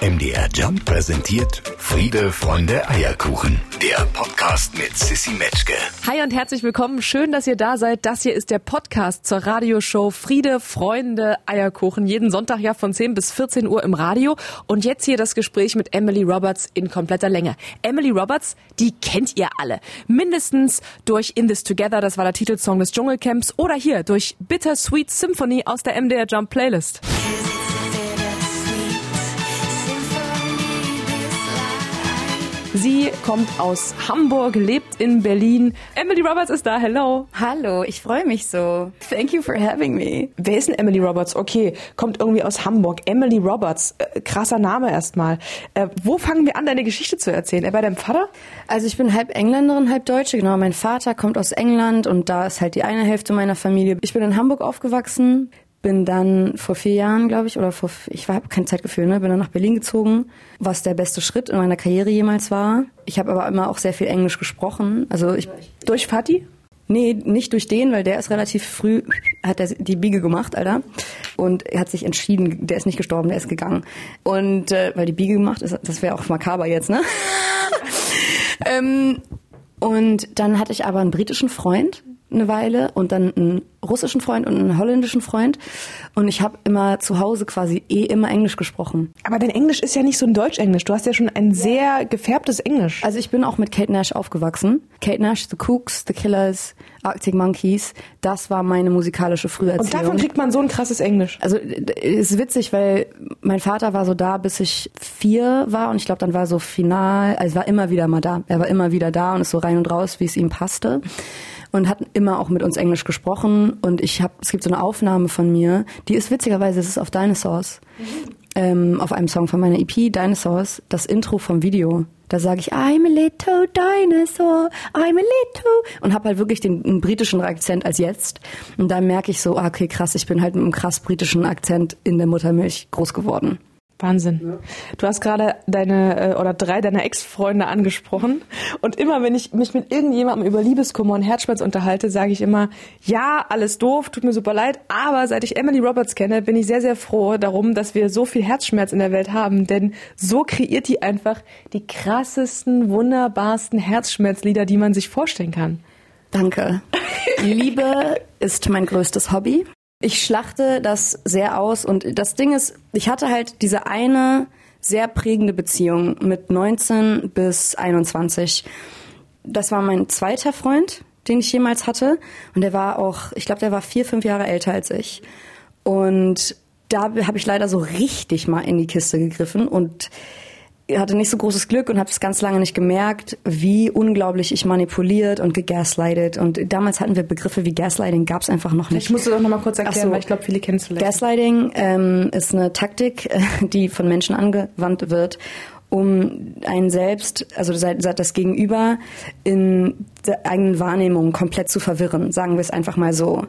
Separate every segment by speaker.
Speaker 1: MDR Jump präsentiert Friede, Freunde, Eierkuchen. Der Podcast mit Sissy Metzke.
Speaker 2: Hi und herzlich willkommen. Schön, dass ihr da seid. Das hier ist der Podcast zur Radioshow Friede, Freunde, Eierkuchen. Jeden Sonntag ja von 10 bis 14 Uhr im Radio. Und jetzt hier das Gespräch mit Emily Roberts in kompletter Länge. Emily Roberts, die kennt ihr alle. Mindestens durch In This Together, das war der Titelsong des Dschungelcamps. Oder hier durch Bitter Sweet Symphony aus der MDR Jump Playlist. Sie kommt aus Hamburg, lebt in Berlin. Emily Roberts ist da. Hello.
Speaker 3: Hallo, ich freue mich so. Thank you for having me.
Speaker 2: Wer ist denn Emily Roberts? Okay, kommt irgendwie aus Hamburg. Emily Roberts, äh, krasser Name erstmal. Äh, wo fangen wir an, deine Geschichte zu erzählen? Äh, bei deinem Vater?
Speaker 3: Also ich bin halb Engländerin, halb Deutsche. Genau, mein Vater kommt aus England und da ist halt die eine Hälfte meiner Familie. Ich bin in Hamburg aufgewachsen, bin dann vor vier Jahren, glaube ich, oder vor, ich habe kein Zeitgefühl, ne, bin dann nach Berlin gezogen, was der beste Schritt in meiner Karriere jemals war. Ich habe aber immer auch sehr viel Englisch gesprochen. Also ich
Speaker 2: durch Fatih?
Speaker 3: Nee, nicht durch den, weil der ist relativ früh, hat er die Biege gemacht, Alter. Und er hat sich entschieden, der ist nicht gestorben, der ist gegangen. Und äh, weil die Biege gemacht ist, das wäre auch makaber jetzt, ne? ähm, und dann hatte ich aber einen britischen Freund, eine Weile und dann einen russischen Freund und einen holländischen Freund und ich habe immer zu Hause quasi eh immer Englisch gesprochen.
Speaker 2: Aber dein Englisch ist ja nicht so ein Deutsch-Englisch. Du hast ja schon ein sehr gefärbtes Englisch.
Speaker 3: Also ich bin auch mit Kate Nash aufgewachsen. Kate Nash, The Cooks, The Killers, Arctic Monkeys. Das war meine musikalische Früherziehung.
Speaker 2: Und davon kriegt man so ein krasses Englisch.
Speaker 3: Also ist witzig, weil mein Vater war so da, bis ich vier war und ich glaube, dann war so final, also war immer wieder mal da. Er war immer wieder da und ist so rein und raus, wie es ihm passte und hat immer auch mit uns Englisch gesprochen und ich habe es gibt so eine Aufnahme von mir, die ist witzigerweise, es ist auf Dinosaurs. Mhm. Ähm, auf einem Song von meiner EP Dinosaurs, das Intro vom Video. Da sage ich I'm a little dinosaur, I'm a little und habe halt wirklich den, den, britischen Akzent als jetzt und da merke ich so, ah, okay, krass, ich bin halt mit einem krass britischen Akzent in der Muttermilch groß geworden.
Speaker 2: Wahnsinn. Ja. Du hast gerade deine äh, oder drei deiner Ex-Freunde angesprochen und immer wenn ich mich mit irgendjemandem über Liebeskummer und Herzschmerz unterhalte, sage ich immer, ja, alles doof, tut mir super leid, aber seit ich Emily Roberts kenne, bin ich sehr sehr froh darum, dass wir so viel Herzschmerz in der Welt haben, denn so kreiert die einfach die krassesten, wunderbarsten Herzschmerzlieder, die man sich vorstellen kann.
Speaker 3: Danke. Liebe ist mein größtes Hobby. Ich schlachte das sehr aus und das Ding ist, ich hatte halt diese eine sehr prägende Beziehung mit 19 bis 21. Das war mein zweiter Freund, den ich jemals hatte und der war auch, ich glaube, der war vier, fünf Jahre älter als ich. Und da habe ich leider so richtig mal in die Kiste gegriffen und hatte nicht so großes Glück und habe es ganz lange nicht gemerkt, wie unglaublich ich manipuliert und gegaslightet. Und damals hatten wir Begriffe wie Gaslighting, gab es einfach noch nicht.
Speaker 2: Ich musste doch noch mal kurz erklären, so, weil ich glaube, viele kennen es vielleicht.
Speaker 3: Gaslighting ähm, ist eine Taktik, die von Menschen angewandt wird, um einen selbst, also das Gegenüber in der eigenen Wahrnehmung komplett zu verwirren, sagen wir es einfach mal so.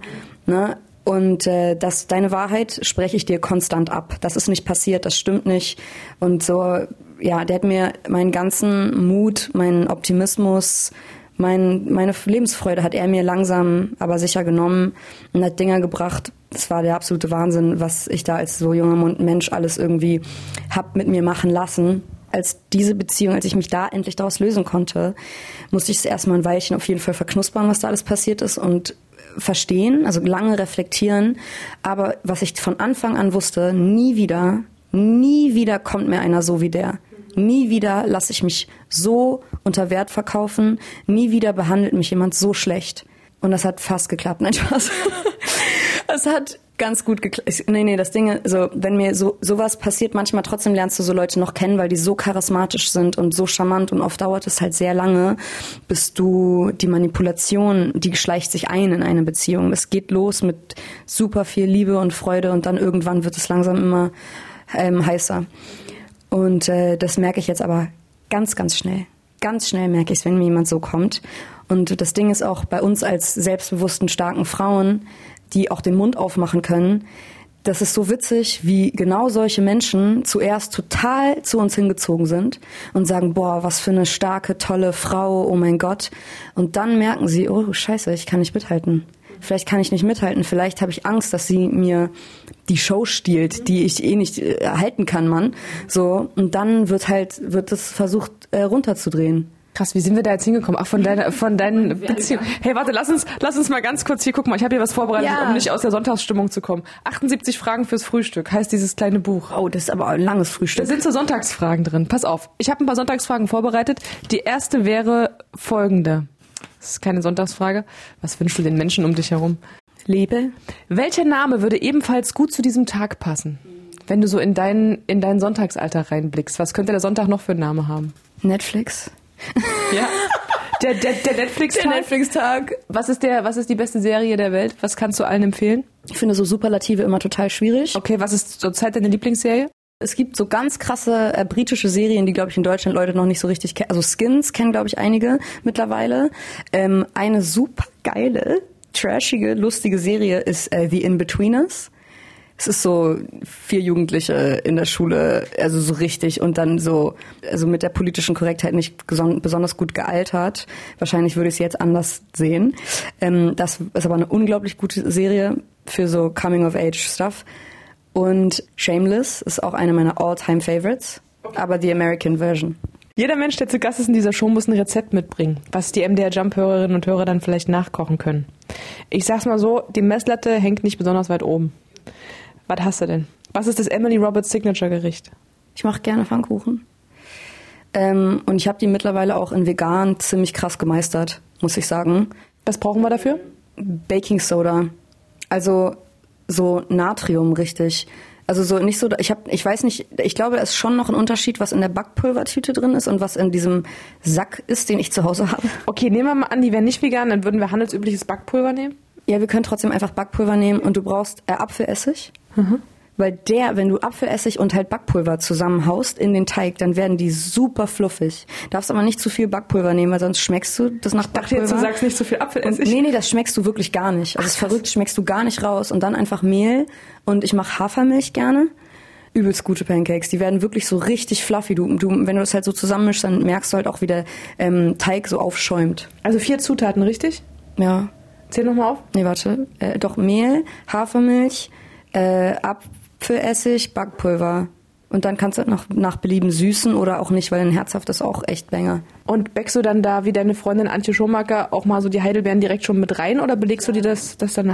Speaker 3: Ne? Und äh, das, deine Wahrheit spreche ich dir konstant ab. Das ist nicht passiert, das stimmt nicht. Und so ja, der hat mir meinen ganzen Mut, meinen Optimismus, mein, meine Lebensfreude hat er mir langsam, aber sicher genommen und hat Dinger gebracht. Das war der absolute Wahnsinn, was ich da als so junger Mensch alles irgendwie hab mit mir machen lassen. Als diese Beziehung, als ich mich da endlich daraus lösen konnte, musste ich es erstmal ein Weilchen auf jeden Fall verknuspern, was da alles passiert ist und verstehen, also lange reflektieren. Aber was ich von Anfang an wusste, nie wieder, nie wieder kommt mir einer so wie der. Nie wieder lasse ich mich so unter Wert verkaufen. Nie wieder behandelt mich jemand so schlecht. Und das hat fast geklappt. Nein, Spaß. Es hat ganz gut geklappt. Nee, nee, das Ding, so, wenn mir so, sowas passiert, manchmal trotzdem lernst du so Leute noch kennen, weil die so charismatisch sind und so charmant und oft dauert es halt sehr lange, bis du die Manipulation, die schleicht sich ein in eine Beziehung. Es geht los mit super viel Liebe und Freude und dann irgendwann wird es langsam immer ähm, heißer. Und äh, das merke ich jetzt aber ganz, ganz schnell. Ganz schnell merke ich es, wenn mir jemand so kommt. Und das Ding ist auch bei uns als selbstbewussten, starken Frauen, die auch den Mund aufmachen können, das ist so witzig, wie genau solche Menschen zuerst total zu uns hingezogen sind und sagen, boah, was für eine starke, tolle Frau, oh mein Gott. Und dann merken sie, oh scheiße, ich kann nicht mithalten. Vielleicht kann ich nicht mithalten. Vielleicht habe ich Angst, dass sie mir die Show stiehlt, die ich eh nicht äh, erhalten kann, Mann. So und dann wird halt wird es versucht äh, runterzudrehen.
Speaker 2: Krass, wie sind wir da jetzt hingekommen? Ach, von deiner, von deinen Beziehungen. Hey, warte, lass uns, lass uns mal ganz kurz hier gucken. Mal, ich habe hier was vorbereitet,
Speaker 3: Ja.
Speaker 2: um nicht aus der Sonntagsstimmung zu kommen. 78 Fragen fürs Frühstück heißt dieses kleine Buch.
Speaker 3: Oh, das ist aber ein langes
Speaker 2: Da
Speaker 3: Frühstück.
Speaker 2: sind so Sonntagsfragen drin. Pass auf, ich habe ein paar Sonntagsfragen vorbereitet. Die erste wäre folgende. Das ist keine Sonntagsfrage. Was wünschst du den Menschen um dich herum?
Speaker 3: Liebe.
Speaker 2: Welcher Name würde ebenfalls gut zu diesem Tag passen? Wenn du so in deinen, in deinen Sonntagsalltag reinblickst, was könnte der Sonntag noch für einen Namen haben?
Speaker 3: Netflix.
Speaker 2: Ja. Der, der, der Netflix-Tag.
Speaker 3: Netflix-Tag.
Speaker 2: Was ist der, was ist die beste Serie der Welt? Was kannst du allen empfehlen?
Speaker 3: Ich finde so Superlative immer total schwierig.
Speaker 2: Okay, was ist zurzeit deine Lieblingsserie?
Speaker 3: Es gibt so ganz krasse äh, britische Serien, die, glaube ich, in Deutschland Leute noch nicht so richtig kennen. Also Skins kennen, glaube ich, einige mittlerweile. Ähm, eine super geile, trashige, lustige Serie ist äh, The In-Betweeners. Es ist so vier Jugendliche in der Schule, also so richtig und dann so, also mit der politischen Korrektheit nicht besonders gut gealtert. Wahrscheinlich würde ich es jetzt anders sehen. Ähm, das ist aber eine unglaublich gute Serie für so Coming-of-Age-Stuff. Und Shameless ist auch eine meiner all-time Favorites, aber die American Version.
Speaker 2: Jeder Mensch, der zu Gast ist in dieser Show, muss ein Rezept mitbringen, was die MDR Jump-Hörerinnen und Hörer dann vielleicht nachkochen können. Ich sag's mal so, die Messlatte hängt nicht besonders weit oben. Was hast du denn? Was ist das Emily Roberts Signature-Gericht?
Speaker 3: Ich mache gerne Pfannkuchen. Ähm, und ich habe die mittlerweile auch in vegan ziemlich krass gemeistert, muss ich sagen.
Speaker 2: Was brauchen wir dafür?
Speaker 3: Baking Soda. Also so Natrium richtig. Also so nicht so, ich habe, ich weiß nicht, ich glaube, es ist schon noch ein Unterschied, was in der Backpulvertüte drin ist und was in diesem Sack ist, den ich zu Hause habe.
Speaker 2: Okay, nehmen wir mal an, die wären nicht vegan, dann würden wir handelsübliches Backpulver nehmen.
Speaker 3: Ja, wir können trotzdem einfach Backpulver nehmen und du brauchst äh, Apfelessig. Weil der, wenn du Apfelessig und halt Backpulver zusammenhaust in den Teig, dann werden die super fluffig. Darfst aber nicht zu viel Backpulver nehmen, weil sonst schmeckst du das nach
Speaker 2: Ich
Speaker 3: Backpulver.
Speaker 2: jetzt, du sagst nicht so viel
Speaker 3: Und,
Speaker 2: Apfelessig.
Speaker 3: nee, nee, das schmeckst du wirklich gar nicht. Also es ist verrückt, schmeckst du gar nicht raus. Und dann einfach Mehl und ich mache Hafermilch gerne. Übelst gute Pancakes. Die werden wirklich so richtig fluffy. Du, du, wenn du das halt so zusammenmischst, dann merkst du halt auch, wie der ähm, Teig so aufschäumt.
Speaker 2: Also vier Zutaten, richtig?
Speaker 3: Ja.
Speaker 2: Zähl nochmal auf.
Speaker 3: Nee, warte. Äh, doch Mehl, Hafermilch, äh, Apfelessig, Backpulver. Und dann kannst du noch nach Belieben süßen oder auch nicht, weil ein herzhaft ist auch echt Banger.
Speaker 2: Und bäckst du dann da wie deine Freundin Antje Schomacker auch mal so die Heidelbeeren direkt schon mit rein oder belegst du dir das, das dann?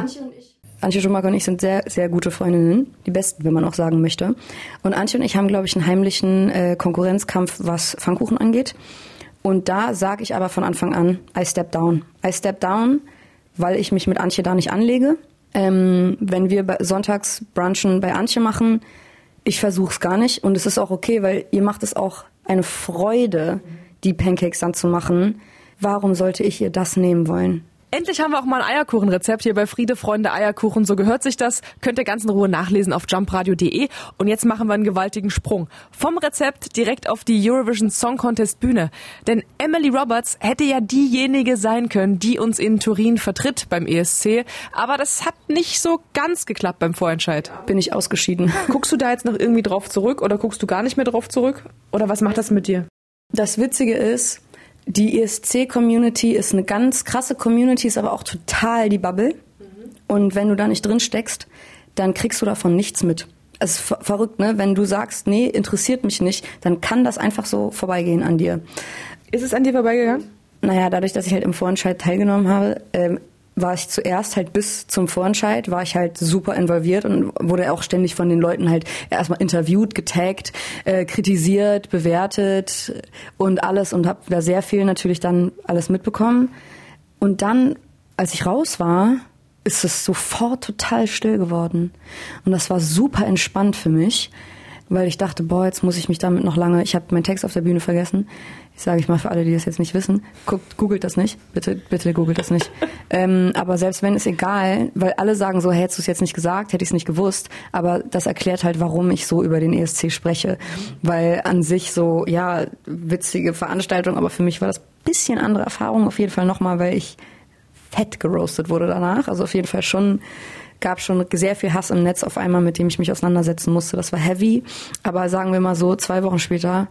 Speaker 3: Antje Schumacher und ich sind sehr, sehr gute Freundinnen. Die besten, wenn man auch sagen möchte. Und Antje und ich haben, glaube ich, einen heimlichen äh, Konkurrenzkampf, was Pfannkuchen angeht. Und da sage ich aber von Anfang an, I step down. I step down, weil ich mich mit Antje da nicht anlege. Ähm, wenn wir sonntags Brunchen bei Antje machen, ich versuche es gar nicht. Und es ist auch okay, weil ihr macht es auch eine Freude, die Pancakes dann zu machen. Warum sollte ich ihr das nehmen wollen?
Speaker 2: Endlich haben wir auch mal ein Eierkuchenrezept hier bei Friede Freunde Eierkuchen. So gehört sich das. Könnt ihr ganz in Ruhe nachlesen auf jumpradio.de. Und jetzt machen wir einen gewaltigen Sprung. Vom Rezept direkt auf die Eurovision Song Contest Bühne. Denn Emily Roberts hätte ja diejenige sein können, die uns in Turin vertritt beim ESC. Aber das hat nicht so ganz geklappt beim Vorentscheid.
Speaker 3: Bin ich ausgeschieden.
Speaker 2: Guckst du da jetzt noch irgendwie drauf zurück oder guckst du gar nicht mehr drauf zurück? Oder was macht das mit dir?
Speaker 3: Das Witzige ist, die ESC-Community ist eine ganz krasse Community, ist aber auch total die Bubble. Und wenn du da nicht drin steckst, dann kriegst du davon nichts mit. Es ist ver verrückt, ne? Wenn du sagst, nee, interessiert mich nicht, dann kann das einfach so vorbeigehen an dir.
Speaker 2: Ist es an dir vorbeigegangen?
Speaker 3: Naja, dadurch, dass ich halt im Vorentscheid teilgenommen habe, ähm, war ich zuerst halt bis zum Vorentscheid, war ich halt super involviert und wurde auch ständig von den Leuten halt erstmal interviewt, getaggt, äh, kritisiert, bewertet und alles und habe da sehr viel natürlich dann alles mitbekommen. Und dann, als ich raus war, ist es sofort total still geworden. Und das war super entspannt für mich, weil ich dachte, boah, jetzt muss ich mich damit noch lange, ich habe meinen Text auf der Bühne vergessen. Ich sage ich mal für alle, die das jetzt nicht wissen, guckt, googelt das nicht, bitte, bitte googelt das nicht. ähm, aber selbst wenn, ist egal, weil alle sagen so, hättest du es jetzt nicht gesagt, hätte ich es nicht gewusst, aber das erklärt halt, warum ich so über den ESC spreche, weil an sich so, ja, witzige Veranstaltung, aber für mich war das bisschen andere Erfahrung auf jeden Fall nochmal, weil ich fett geroastet wurde danach. Also auf jeden Fall schon, gab schon sehr viel Hass im Netz auf einmal, mit dem ich mich auseinandersetzen musste. Das war heavy. Aber sagen wir mal so, zwei Wochen später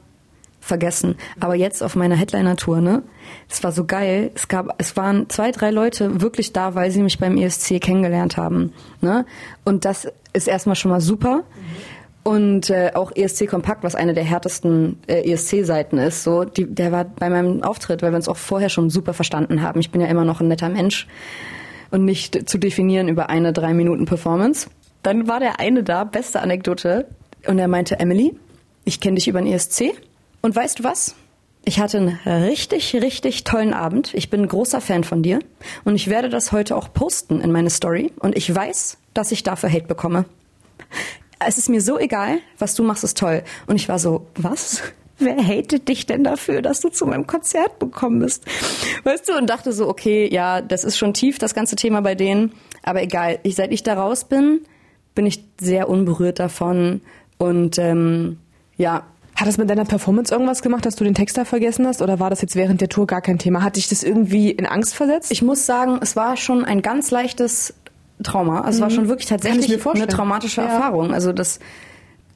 Speaker 3: vergessen. Aber jetzt auf meiner Headliner-Tour, ne? Es war so geil. Es gab, es waren zwei, drei Leute wirklich da, weil sie mich beim ESC kennengelernt haben, ne? Und das ist erstmal schon mal super. Und äh, auch ESC Kompakt, was eine der härtesten äh, ESC-Seiten ist, so, die, der war bei meinem Auftritt, weil wir uns auch vorher schon super verstanden haben. Ich bin ja immer noch ein netter Mensch und nicht zu definieren über eine drei Minuten Performance. Dann war der eine da, beste Anekdote, und er meinte, Emily, ich kenne dich über den ESC und weißt du was? Ich hatte einen richtig, richtig tollen Abend. Ich bin ein großer Fan von dir und ich werde das heute auch posten in meine Story und ich weiß, dass ich dafür Hate bekomme. Es ist mir so egal, was du machst, ist toll. Und ich war so, was? Wer hatet dich denn dafür, dass du zu meinem Konzert gekommen bist? Weißt du, und dachte so, okay, ja, das ist schon tief, das ganze Thema bei denen. Aber egal, ich, seit ich da raus bin, bin ich sehr unberührt davon. Und ähm, ja,
Speaker 2: Hat das mit deiner Performance irgendwas gemacht, dass du den Text da vergessen hast? Oder war das jetzt während der Tour gar kein Thema? Hat dich das irgendwie in Angst versetzt?
Speaker 3: Ich muss sagen, es war schon ein ganz leichtes Trauma. Also es war schon wirklich
Speaker 2: Mhm. Kann ich
Speaker 3: tatsächlich eine traumatische
Speaker 2: Ja.
Speaker 3: Erfahrung. Also das,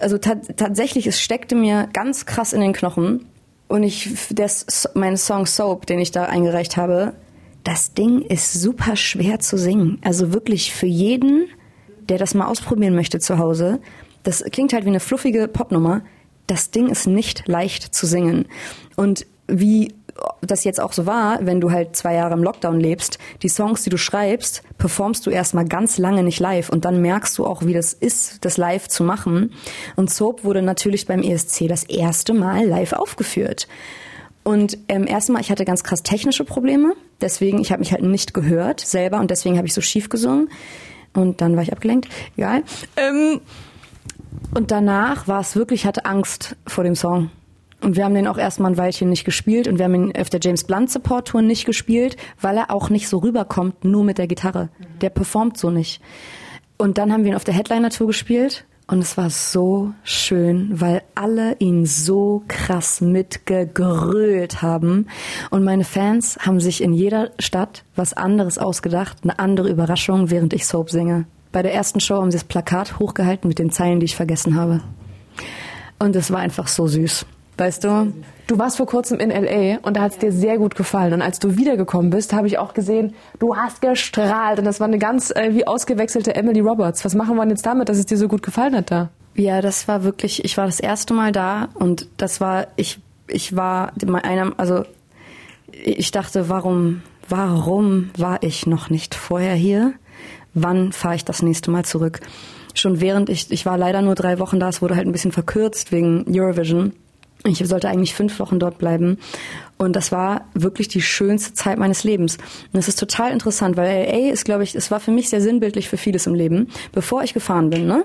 Speaker 3: also ta tatsächlich, es steckte mir ganz krass in den Knochen. Und ich, der, mein Song Soap, den ich da eingereicht habe, das Ding ist super schwer zu singen. Also wirklich für jeden, der das mal ausprobieren möchte zu Hause. Das klingt halt wie eine fluffige Popnummer. Das Ding ist nicht leicht zu singen. Und wie das jetzt auch so war, wenn du halt zwei Jahre im Lockdown lebst, die Songs, die du schreibst, performst du erstmal ganz lange nicht live und dann merkst du auch, wie das ist, das live zu machen. Und Soap wurde natürlich beim ESC das erste Mal live aufgeführt. Und ähm, erstmal, ich hatte ganz krass technische Probleme, deswegen, ich habe mich halt nicht gehört selber und deswegen habe ich so schief gesungen. Und dann war ich abgelenkt, egal. Ähm, und danach war es wirklich, ich hatte Angst vor dem Song. Und wir haben den auch erstmal ein Weilchen nicht gespielt und wir haben ihn auf der James Blunt Support Tour nicht gespielt, weil er auch nicht so rüberkommt, nur mit der Gitarre. Der performt so nicht. Und dann haben wir ihn auf der Headliner Tour gespielt und es war so schön, weil alle ihn so krass mitgegrölt haben. Und meine Fans haben sich in jeder Stadt was anderes ausgedacht, eine andere Überraschung, während ich Soap singe. Bei der ersten Show haben sie das Plakat hochgehalten mit den Zeilen, die ich vergessen habe. Und es war einfach so süß. Weißt du?
Speaker 2: Du warst vor kurzem in L.A. und da hat es dir sehr gut gefallen. Und als du wiedergekommen bist, habe ich auch gesehen, du hast gestrahlt. Und das war eine ganz äh, wie ausgewechselte Emily Roberts. Was machen wir denn jetzt damit, dass es dir so gut gefallen hat da?
Speaker 3: Ja, das war wirklich, ich war das erste Mal da und das war, ich, ich war einer, also ich dachte, warum, warum war ich noch nicht vorher hier? Wann fahre ich das nächste Mal zurück? Schon während ich, ich war leider nur drei Wochen da, es wurde halt ein bisschen verkürzt wegen Eurovision. Ich sollte eigentlich fünf Wochen dort bleiben. Und das war wirklich die schönste Zeit meines Lebens. Und es ist total interessant, weil LA ist, glaube ich, es war für mich sehr sinnbildlich für vieles im Leben. Bevor ich gefahren bin, ne,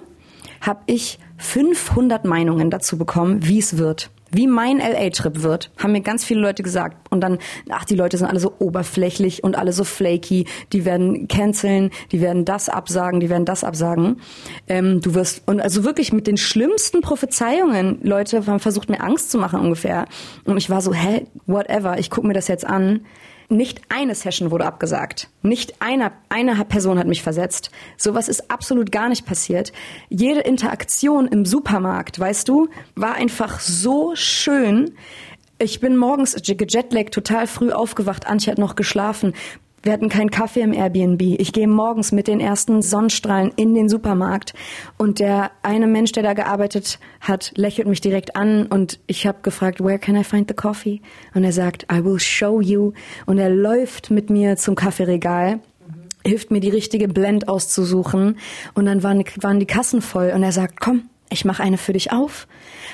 Speaker 3: habe ich 500 Meinungen dazu bekommen, wie es wird. Wie mein LA-Trip wird, haben mir ganz viele Leute gesagt. Und dann, ach, die Leute sind alle so oberflächlich und alle so flaky. Die werden canceln, die werden das absagen, die werden das absagen. Ähm, du wirst, und also wirklich mit den schlimmsten Prophezeiungen, Leute haben versucht, mir Angst zu machen ungefähr. Und ich war so, hä, whatever, ich gucke mir das jetzt an. Nicht eine Session wurde abgesagt. Nicht einer, eine Person hat mich versetzt. Sowas ist absolut gar nicht passiert. Jede Interaktion im Supermarkt, weißt du, war einfach so schön. Ich bin morgens gejetlaggt, total früh aufgewacht. Antje hat noch geschlafen. Wir hatten keinen Kaffee im Airbnb. Ich gehe morgens mit den ersten Sonnenstrahlen in den Supermarkt und der eine Mensch, der da gearbeitet hat, lächelt mich direkt an und ich habe gefragt, where can I find the coffee? Und er sagt, I will show you. Und er läuft mit mir zum Kaffeeregal hilft mir die richtige Blend auszusuchen und dann waren, waren die Kassen voll und er sagt, komm, ich mache eine für dich auf.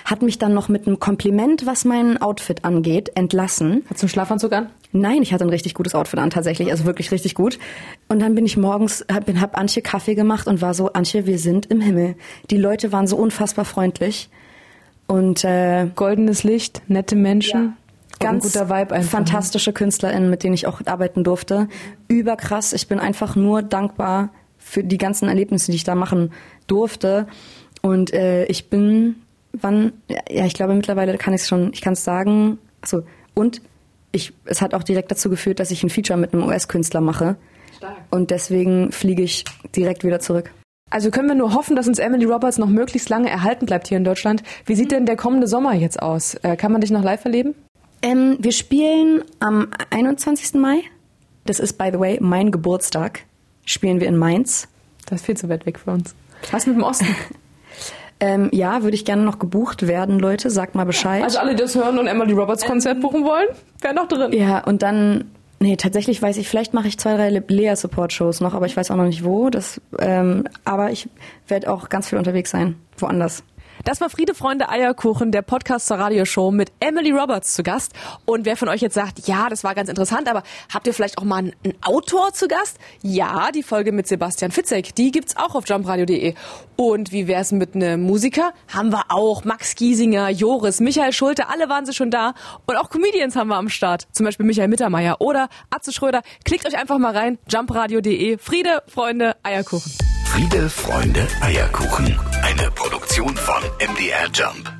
Speaker 3: Hat mich dann noch mit einem Kompliment, was mein Outfit angeht, entlassen.
Speaker 2: Hast du einen Schlafanzug an?
Speaker 3: Nein, ich hatte ein richtig gutes Outfit an, tatsächlich, also wirklich richtig gut. Und dann bin ich morgens, hab, bin, hab Antje Kaffee gemacht und war so, Antje, wir sind im Himmel. Die Leute waren so unfassbar freundlich und äh,
Speaker 2: Goldenes Licht, nette Menschen. und
Speaker 3: ganz
Speaker 2: ein guter Vibe einfach.
Speaker 3: fantastische KünstlerInnen, mit denen ich auch arbeiten durfte. Überkrass. Ich bin einfach nur dankbar für die ganzen Erlebnisse, die ich da machen durfte. Und äh, ich bin, wann, ja, ich glaube mittlerweile kann ich es schon, ich kann es sagen. Achso, und ich, es hat auch direkt dazu geführt, dass ich ein Feature mit einem US-Künstler mache.
Speaker 2: Stark.
Speaker 3: Und deswegen fliege ich direkt wieder zurück.
Speaker 2: Also können wir nur hoffen, dass uns Emily Roberts noch möglichst lange erhalten bleibt hier in Deutschland. Wie sieht denn der kommende Sommer jetzt aus? Äh, kann man dich noch live erleben?
Speaker 3: Ähm, wir spielen am 21. Mai. Das ist, by the way, mein Geburtstag. Spielen wir in Mainz.
Speaker 2: Das ist viel zu weit weg für uns. Was mit dem Osten?
Speaker 3: Ähm, ja, würde ich gerne noch gebucht werden, Leute. Sagt mal Bescheid.
Speaker 2: Also alle, die das hören und Emily Roberts Konzert buchen wollen, wären noch drin.
Speaker 3: Ja, und dann, nee, tatsächlich weiß ich, vielleicht mache ich zwei, drei Lea-Support-Shows noch, aber ich weiß auch noch nicht wo. Das, ähm, aber ich werde auch ganz viel unterwegs sein, woanders.
Speaker 2: Das war Friede, Freunde, Eierkuchen, der Podcast zur Radioshow mit Emily Roberts zu Gast. Und wer von euch jetzt sagt, ja, das war ganz interessant, aber habt ihr vielleicht auch mal einen, einen Autor zu Gast? Ja, die Folge mit Sebastian Fitzek, die gibt's auch auf jumpradio.de. Und wie wär's mit einem Musiker? Haben wir auch Max Giesinger, Joris, Michael Schulte, alle waren sie schon da. Und auch Comedians haben wir am Start. Zum Beispiel Michael Mittermeier oder Atze Schröder. Klickt euch einfach mal rein, jumpradio.de. Friede, Freunde, Eierkuchen.
Speaker 1: Friede, Freunde, Eierkuchen. Eine Produktion von MDR Jump.